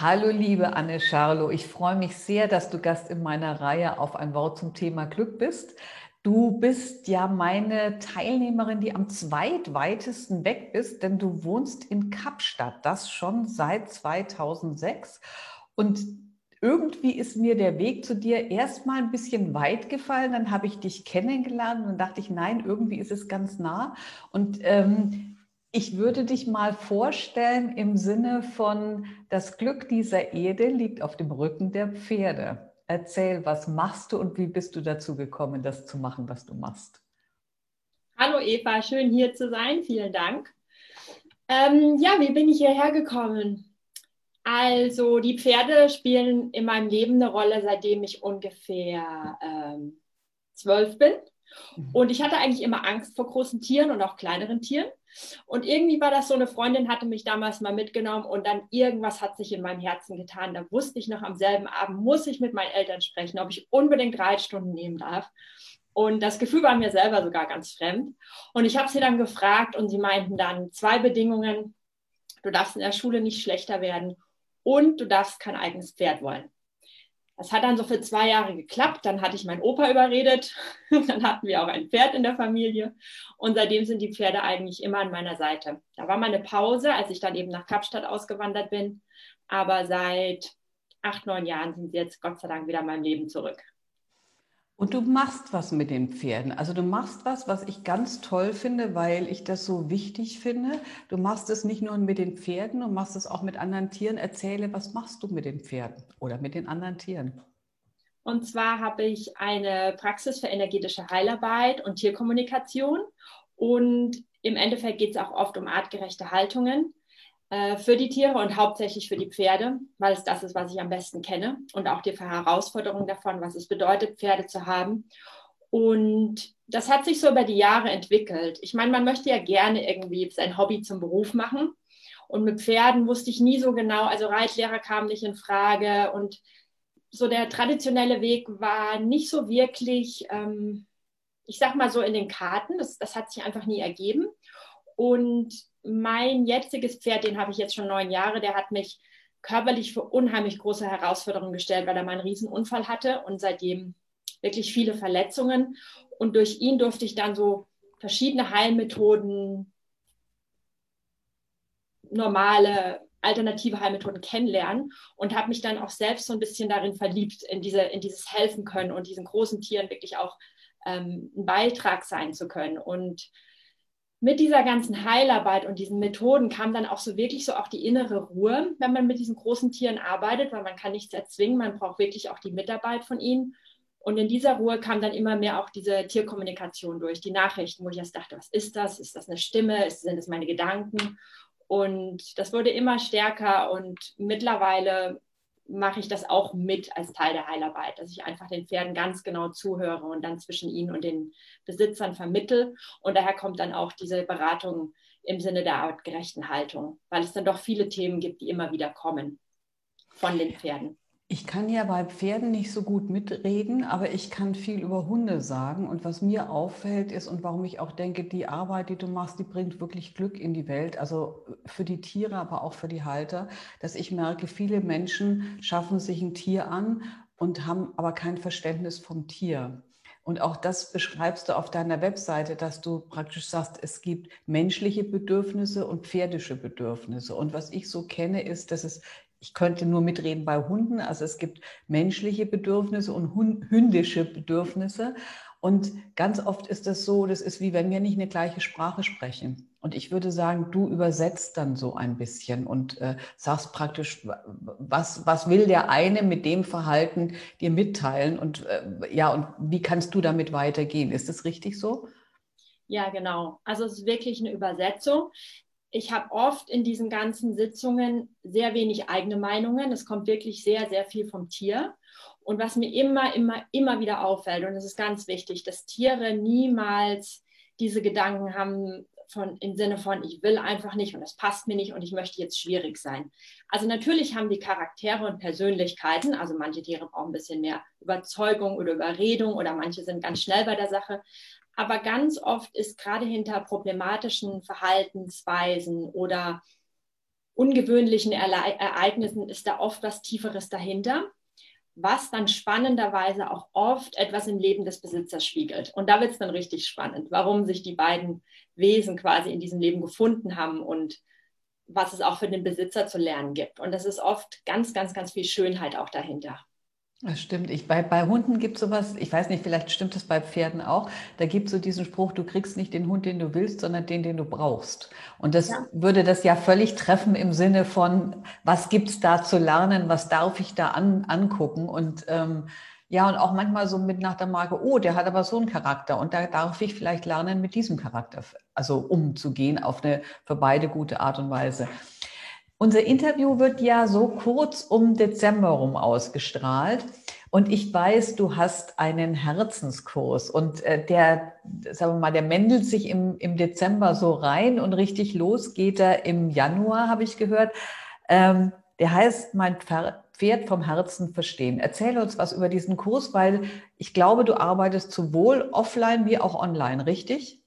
Hallo liebe Anne Scharlow, ich freue mich sehr, dass du Gast in meiner Reihe auf ein Wort zum Thema Glück bist. Du bist ja meine Teilnehmerin, die am zweitweitesten weg bist, denn du wohnst in Kapstadt, das schon seit 2006. Und irgendwie ist mir der Weg zu dir erstmal ein bisschen weit gefallen. Dann habe ich dich kennengelernt und dachte ich, nein, irgendwie ist es ganz nah. Und ähm, ich würde dich mal vorstellen im Sinne von, das Glück dieser Erde liegt auf dem Rücken der Pferde. Erzähl, was machst du und wie bist du dazu gekommen, das zu machen, was du machst? Hallo Eva, schön hier zu sein. Vielen Dank. Ähm, ja, wie bin ich hierher gekommen? Also die Pferde spielen in meinem Leben eine Rolle, seitdem ich ungefähr ähm, zwölf bin. Mhm. Und ich hatte eigentlich immer Angst vor großen Tieren und auch kleineren Tieren. Und irgendwie war das so, eine Freundin hatte mich damals mal mitgenommen und dann irgendwas hat sich in meinem Herzen getan. Da wusste ich noch am selben Abend, muss ich mit meinen Eltern sprechen, ob ich unbedingt Reitstunden nehmen darf. Und das Gefühl war mir selber sogar ganz fremd. Und ich habe sie dann gefragt und sie meinten dann zwei Bedingungen. Du darfst in der Schule nicht schlechter werden und du darfst kein eigenes Pferd wollen. Das hat dann so für zwei Jahre geklappt. Dann hatte ich meinen Opa überredet. dann hatten wir auch ein Pferd in der Familie. Und seitdem sind die Pferde eigentlich immer an meiner Seite. Da war mal eine Pause, als ich dann eben nach Kapstadt ausgewandert bin. Aber seit acht, neun Jahren sind sie jetzt Gott sei Dank wieder in meinem Leben zurück. Und du machst was mit den Pferden. Also du machst was, was ich ganz toll finde, weil ich das so wichtig finde. Du machst es nicht nur mit den Pferden, du machst es auch mit anderen Tieren. Erzähle, was machst du mit den Pferden oder mit den anderen Tieren? Und zwar habe ich eine Praxis für energetische Heilarbeit und Tierkommunikation. Und im Endeffekt geht es auch oft um artgerechte Haltungen. Äh, für die Tiere und hauptsächlich für die Pferde, weil es das ist, was ich am besten kenne und auch die Herausforderung davon, was es bedeutet, Pferde zu haben. Und das hat sich so über die Jahre entwickelt. Ich meine, man möchte ja gerne irgendwie sein Hobby zum Beruf machen. Und mit Pferden wusste ich nie so genau, also Reitlehrer kamen nicht in Frage und so der traditionelle Weg war nicht so wirklich, ähm, ich sag mal so in den Karten. Das, das hat sich einfach nie ergeben. Und mein jetziges Pferd, den habe ich jetzt schon neun Jahre, der hat mich körperlich für unheimlich große Herausforderungen gestellt, weil er mal einen Riesenunfall hatte und seitdem wirklich viele Verletzungen. Und durch ihn durfte ich dann so verschiedene Heilmethoden, normale, alternative Heilmethoden kennenlernen und habe mich dann auch selbst so ein bisschen darin verliebt, in, diese, in dieses Helfen können und diesen großen Tieren wirklich auch ähm, ein Beitrag sein zu können. Und mit dieser ganzen Heilarbeit und diesen Methoden kam dann auch so wirklich so auch die innere Ruhe, wenn man mit diesen großen Tieren arbeitet, weil man kann nichts erzwingen, man braucht wirklich auch die Mitarbeit von ihnen. Und in dieser Ruhe kam dann immer mehr auch diese Tierkommunikation durch, die Nachrichten, wo ich erst dachte, was ist das? Ist das eine Stimme? Sind das meine Gedanken? Und das wurde immer stärker und mittlerweile mache ich das auch mit als Teil der Heilarbeit, dass ich einfach den Pferden ganz genau zuhöre und dann zwischen ihnen und den Besitzern vermittel. Und daher kommt dann auch diese Beratung im Sinne der artgerechten Haltung, weil es dann doch viele Themen gibt, die immer wieder kommen von den Pferden. Ich kann ja bei Pferden nicht so gut mitreden, aber ich kann viel über Hunde sagen. Und was mir auffällt ist und warum ich auch denke, die Arbeit, die du machst, die bringt wirklich Glück in die Welt. Also für die Tiere, aber auch für die Halter, dass ich merke, viele Menschen schaffen sich ein Tier an und haben aber kein Verständnis vom Tier. Und auch das beschreibst du auf deiner Webseite, dass du praktisch sagst, es gibt menschliche Bedürfnisse und pferdische Bedürfnisse. Und was ich so kenne, ist, dass es ich könnte nur mitreden bei Hunden. Also es gibt menschliche Bedürfnisse und hündische Bedürfnisse. Und ganz oft ist das so, das ist wie wenn wir nicht eine gleiche Sprache sprechen. Und ich würde sagen, du übersetzt dann so ein bisschen und äh, sagst praktisch, was, was will der eine mit dem Verhalten dir mitteilen und äh, ja, und wie kannst du damit weitergehen? Ist das richtig so? Ja, genau. Also es ist wirklich eine Übersetzung ich habe oft in diesen ganzen Sitzungen sehr wenig eigene Meinungen. Es kommt wirklich sehr, sehr viel vom Tier. Und was mir immer, immer, immer wieder auffällt, und es ist ganz wichtig, dass Tiere niemals diese Gedanken haben von, im Sinne von, ich will einfach nicht und das passt mir nicht und ich möchte jetzt schwierig sein. Also natürlich haben die Charaktere und Persönlichkeiten, also manche Tiere brauchen ein bisschen mehr Überzeugung oder Überredung oder manche sind ganz schnell bei der Sache, aber ganz oft ist gerade hinter problematischen Verhaltensweisen oder ungewöhnlichen Ereignissen ist da oft was Tieferes dahinter, was dann spannenderweise auch oft etwas im Leben des Besitzers spiegelt. Und da wird es dann richtig spannend, warum sich die beiden Wesen quasi in diesem Leben gefunden haben und was es auch für den Besitzer zu lernen gibt. Und das ist oft ganz, ganz, ganz viel Schönheit auch dahinter. Das stimmt. Ich, bei, bei Hunden gibt es sowas, ich weiß nicht, vielleicht stimmt es bei Pferden auch. Da gibt es so diesen Spruch, du kriegst nicht den Hund, den du willst, sondern den, den du brauchst. Und das ja. würde das ja völlig treffen im Sinne von, was gibt es da zu lernen, was darf ich da an, angucken? Und ähm, ja, und auch manchmal so mit nach der Marke, oh, der hat aber so einen Charakter und da darf ich vielleicht lernen, mit diesem Charakter, also umzugehen auf eine für beide gute Art und Weise. Unser Interview wird ja so kurz um Dezember rum ausgestrahlt. Und ich weiß, du hast einen Herzenskurs und äh, der, sagen wir mal, der mendelt sich im, im Dezember so rein und richtig los geht er im Januar, habe ich gehört. Ähm, der heißt, mein Pferd vom Herzen verstehen. Erzähl uns was über diesen Kurs, weil ich glaube, du arbeitest sowohl offline wie auch online, richtig?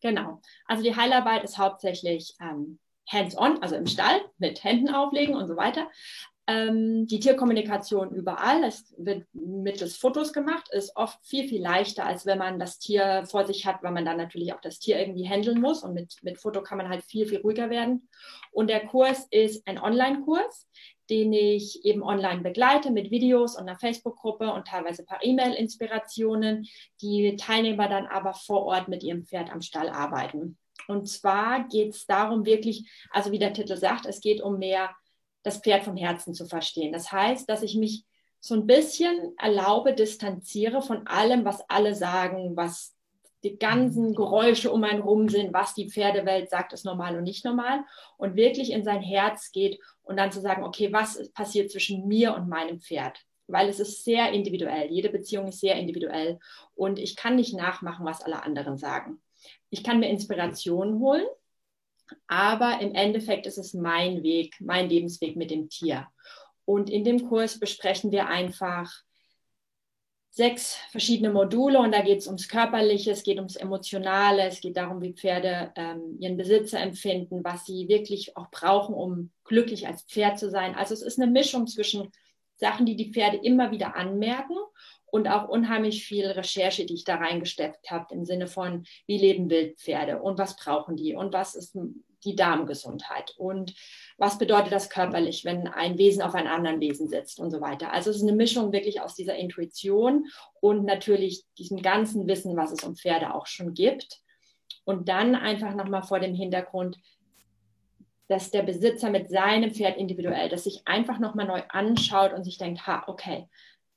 Genau. Also die Heilarbeit ist hauptsächlich ähm, hands-on, also im Stall mit Händen auflegen und so weiter. Ähm, die Tierkommunikation überall, es wird mittels Fotos gemacht, ist oft viel, viel leichter, als wenn man das Tier vor sich hat, weil man dann natürlich auch das Tier irgendwie handeln muss. Und mit, mit Foto kann man halt viel, viel ruhiger werden. Und der Kurs ist ein Online-Kurs, den ich eben online begleite mit Videos und einer Facebook-Gruppe und teilweise per E-Mail-Inspirationen, die Teilnehmer dann aber vor Ort mit ihrem Pferd am Stall arbeiten. Und zwar geht es darum, wirklich, also wie der Titel sagt, es geht um mehr das Pferd vom Herzen zu verstehen. Das heißt, dass ich mich so ein bisschen erlaube, distanziere von allem, was alle sagen, was die ganzen Geräusche um einen rum sind, was die Pferdewelt sagt, ist normal und nicht normal und wirklich in sein Herz geht und dann zu sagen, okay, was passiert zwischen mir und meinem Pferd? Weil es ist sehr individuell. Jede Beziehung ist sehr individuell und ich kann nicht nachmachen, was alle anderen sagen. Ich kann mir Inspiration holen, aber im Endeffekt ist es mein Weg, mein Lebensweg mit dem Tier. Und in dem Kurs besprechen wir einfach sechs verschiedene Module und da geht es ums Körperliche, es geht ums Emotionale, es geht darum, wie Pferde ähm, ihren Besitzer empfinden, was sie wirklich auch brauchen, um glücklich als Pferd zu sein. Also es ist eine Mischung zwischen Sachen, die die Pferde immer wieder anmerken und auch unheimlich viel Recherche, die ich da reingesteckt habe, im Sinne von, wie leben Wildpferde und was brauchen die und was ist die Darmgesundheit und was bedeutet das körperlich, wenn ein Wesen auf einem anderen Wesen sitzt und so weiter. Also es ist eine Mischung wirklich aus dieser Intuition und natürlich diesem ganzen Wissen, was es um Pferde auch schon gibt. Und dann einfach nochmal vor dem Hintergrund, dass der Besitzer mit seinem Pferd individuell, dass sich einfach nochmal neu anschaut und sich denkt, ha, okay,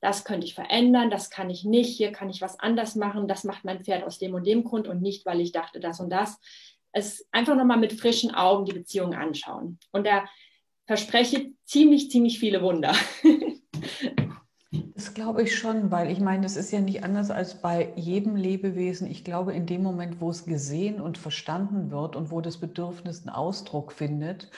das könnte ich verändern, das kann ich nicht, hier kann ich was anders machen, das macht mein Pferd aus dem und dem Grund und nicht, weil ich dachte das und das. Es einfach nochmal mit frischen Augen die Beziehung anschauen. Und da verspreche ziemlich, ziemlich viele Wunder. Das glaube ich schon, weil ich meine, das ist ja nicht anders als bei jedem Lebewesen. Ich glaube, in dem Moment, wo es gesehen und verstanden wird und wo das Bedürfnis einen Ausdruck findet,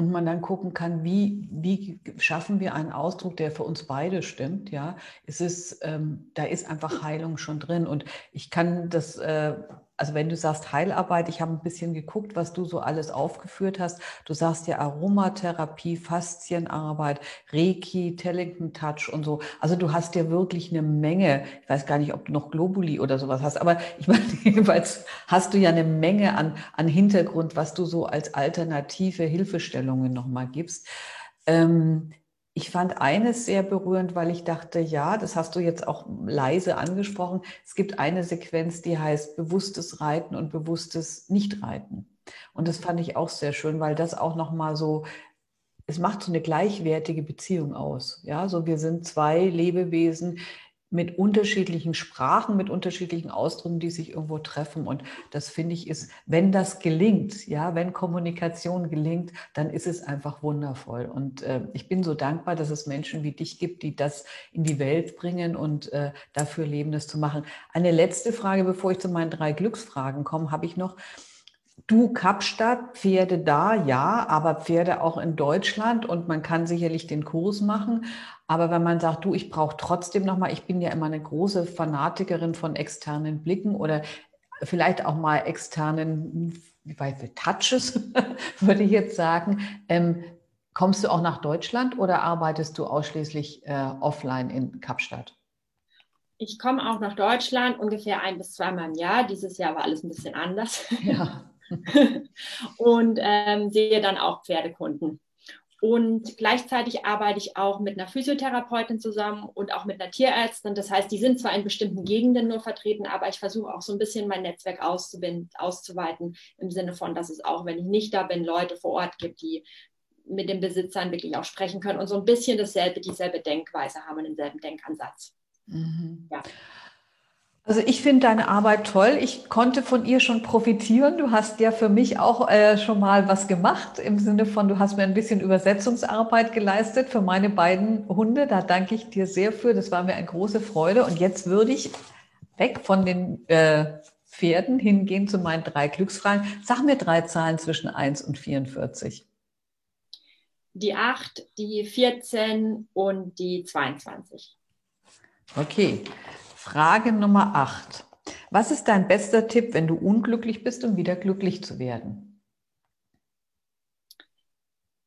und man dann gucken kann, wie, wie schaffen wir einen Ausdruck, der für uns beide stimmt, ja, es ist, ähm, da ist einfach Heilung schon drin. Und ich kann das äh, also wenn du sagst Heilarbeit, ich habe ein bisschen geguckt, was du so alles aufgeführt hast. Du sagst ja Aromatherapie, Faszienarbeit, Reiki, Tellington Touch und so. Also du hast ja wirklich eine Menge. Ich weiß gar nicht, ob du noch Globuli oder sowas hast, aber ich meine, jedenfalls hast du ja eine Menge an, an Hintergrund, was du so als alternative Hilfestellungen nochmal gibst. Ähm, ich fand eines sehr berührend, weil ich dachte, ja, das hast du jetzt auch leise angesprochen. Es gibt eine Sequenz, die heißt bewusstes Reiten und bewusstes Nichtreiten. Und das fand ich auch sehr schön, weil das auch nochmal so, es macht so eine gleichwertige Beziehung aus. Ja, so wir sind zwei Lebewesen, mit unterschiedlichen Sprachen, mit unterschiedlichen Ausdrücken, die sich irgendwo treffen. Und das finde ich ist, wenn das gelingt, ja, wenn Kommunikation gelingt, dann ist es einfach wundervoll. Und äh, ich bin so dankbar, dass es Menschen wie dich gibt, die das in die Welt bringen und äh, dafür leben, das zu machen. Eine letzte Frage, bevor ich zu meinen drei Glücksfragen komme, habe ich noch. Du Kapstadt, Pferde da, ja, aber Pferde auch in Deutschland und man kann sicherlich den Kurs machen. Aber wenn man sagt, du, ich brauche trotzdem nochmal, ich bin ja immer eine große Fanatikerin von externen Blicken oder vielleicht auch mal externen, wie weit wir Touches, würde ich jetzt sagen. Ähm, kommst du auch nach Deutschland oder arbeitest du ausschließlich äh, offline in Kapstadt? Ich komme auch nach Deutschland ungefähr ein bis zweimal im Jahr. Dieses Jahr war alles ein bisschen anders. Ja. und ähm, sehe dann auch Pferdekunden. Und gleichzeitig arbeite ich auch mit einer Physiotherapeutin zusammen und auch mit einer Tierärztin. Das heißt, die sind zwar in bestimmten Gegenden nur vertreten, aber ich versuche auch so ein bisschen mein Netzwerk auszuweiten, im Sinne von, dass es auch, wenn ich nicht da bin, Leute vor Ort gibt, die mit den Besitzern wirklich auch sprechen können und so ein bisschen dasselbe, dieselbe Denkweise haben und denselben Denkansatz. Mhm. Ja. Also ich finde deine Arbeit toll. Ich konnte von ihr schon profitieren. Du hast ja für mich auch äh, schon mal was gemacht im Sinne von, du hast mir ein bisschen Übersetzungsarbeit geleistet für meine beiden Hunde. Da danke ich dir sehr für. Das war mir eine große Freude. Und jetzt würde ich weg von den äh, Pferden hingehen zu meinen drei Glücksfragen. Sag mir drei Zahlen zwischen 1 und 44. Die 8, die 14 und die 22. Okay. Frage Nummer 8. Was ist dein bester Tipp, wenn du unglücklich bist, um wieder glücklich zu werden?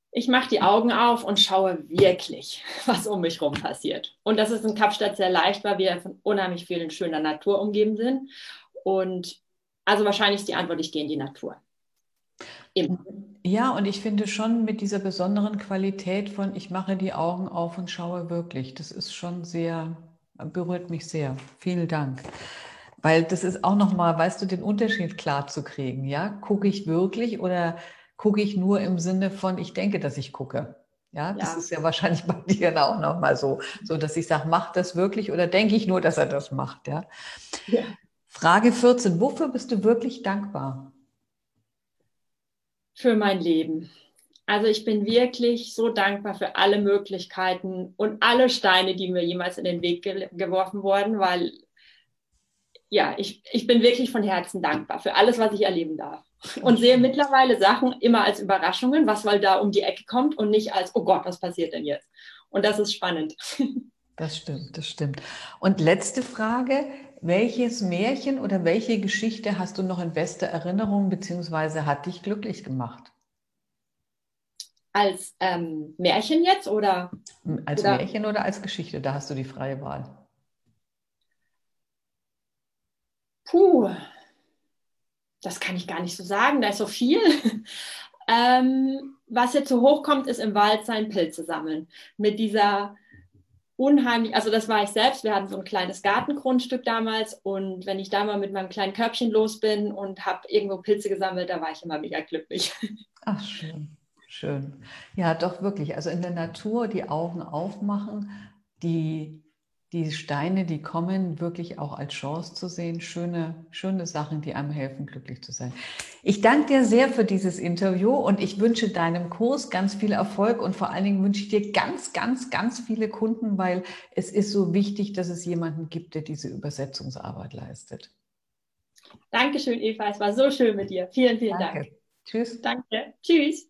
Ich mache die Augen auf und schaue wirklich, was um mich herum passiert. Und das ist in Kapstadt sehr leicht, weil wir von unheimlich vielen schöner Natur umgeben sind. Und also wahrscheinlich ist die Antwort, ich gehe in die Natur. Immer. Ja, und ich finde schon mit dieser besonderen Qualität von, ich mache die Augen auf und schaue wirklich, das ist schon sehr berührt mich sehr. Vielen Dank. Weil das ist auch nochmal, weißt du, den Unterschied klar zu kriegen. Ja, gucke ich wirklich oder gucke ich nur im Sinne von, ich denke, dass ich gucke. Ja, das ja. ist ja wahrscheinlich bei dir auch nochmal so, so dass ich sage, macht das wirklich oder denke ich nur, dass er das macht. Ja? ja. Frage 14. Wofür bist du wirklich dankbar? Für mein Leben. Also ich bin wirklich so dankbar für alle Möglichkeiten und alle Steine, die mir jemals in den Weg ge geworfen wurden, weil ja, ich, ich bin wirklich von Herzen dankbar für alles, was ich erleben darf. Und sehe mittlerweile Sachen immer als Überraschungen, was weil da um die Ecke kommt und nicht als, oh Gott, was passiert denn jetzt? Und das ist spannend. Das stimmt, das stimmt. Und letzte Frage, welches Märchen oder welche Geschichte hast du noch in bester Erinnerung beziehungsweise hat dich glücklich gemacht? Als ähm, Märchen jetzt oder? Als oder? Märchen oder als Geschichte, da hast du die freie Wahl. Puh, das kann ich gar nicht so sagen, da ist so viel. ähm, was jetzt so hochkommt, ist im Wald sein Pilze sammeln. Mit dieser unheimlich, also das war ich selbst, wir hatten so ein kleines Gartengrundstück damals und wenn ich da mal mit meinem kleinen Körbchen los bin und habe irgendwo Pilze gesammelt, da war ich immer mega glücklich. Ach, schön. Schön. Ja, doch wirklich. Also in der Natur die Augen aufmachen, die, die Steine, die kommen, wirklich auch als Chance zu sehen. Schöne, schöne Sachen, die einem helfen, glücklich zu sein. Ich danke dir sehr für dieses Interview und ich wünsche deinem Kurs ganz viel Erfolg und vor allen Dingen wünsche ich dir ganz, ganz, ganz viele Kunden, weil es ist so wichtig, dass es jemanden gibt, der diese Übersetzungsarbeit leistet. Dankeschön, Eva. Es war so schön mit dir. Vielen, vielen Danke. Dank. Tschüss. Danke. Tschüss.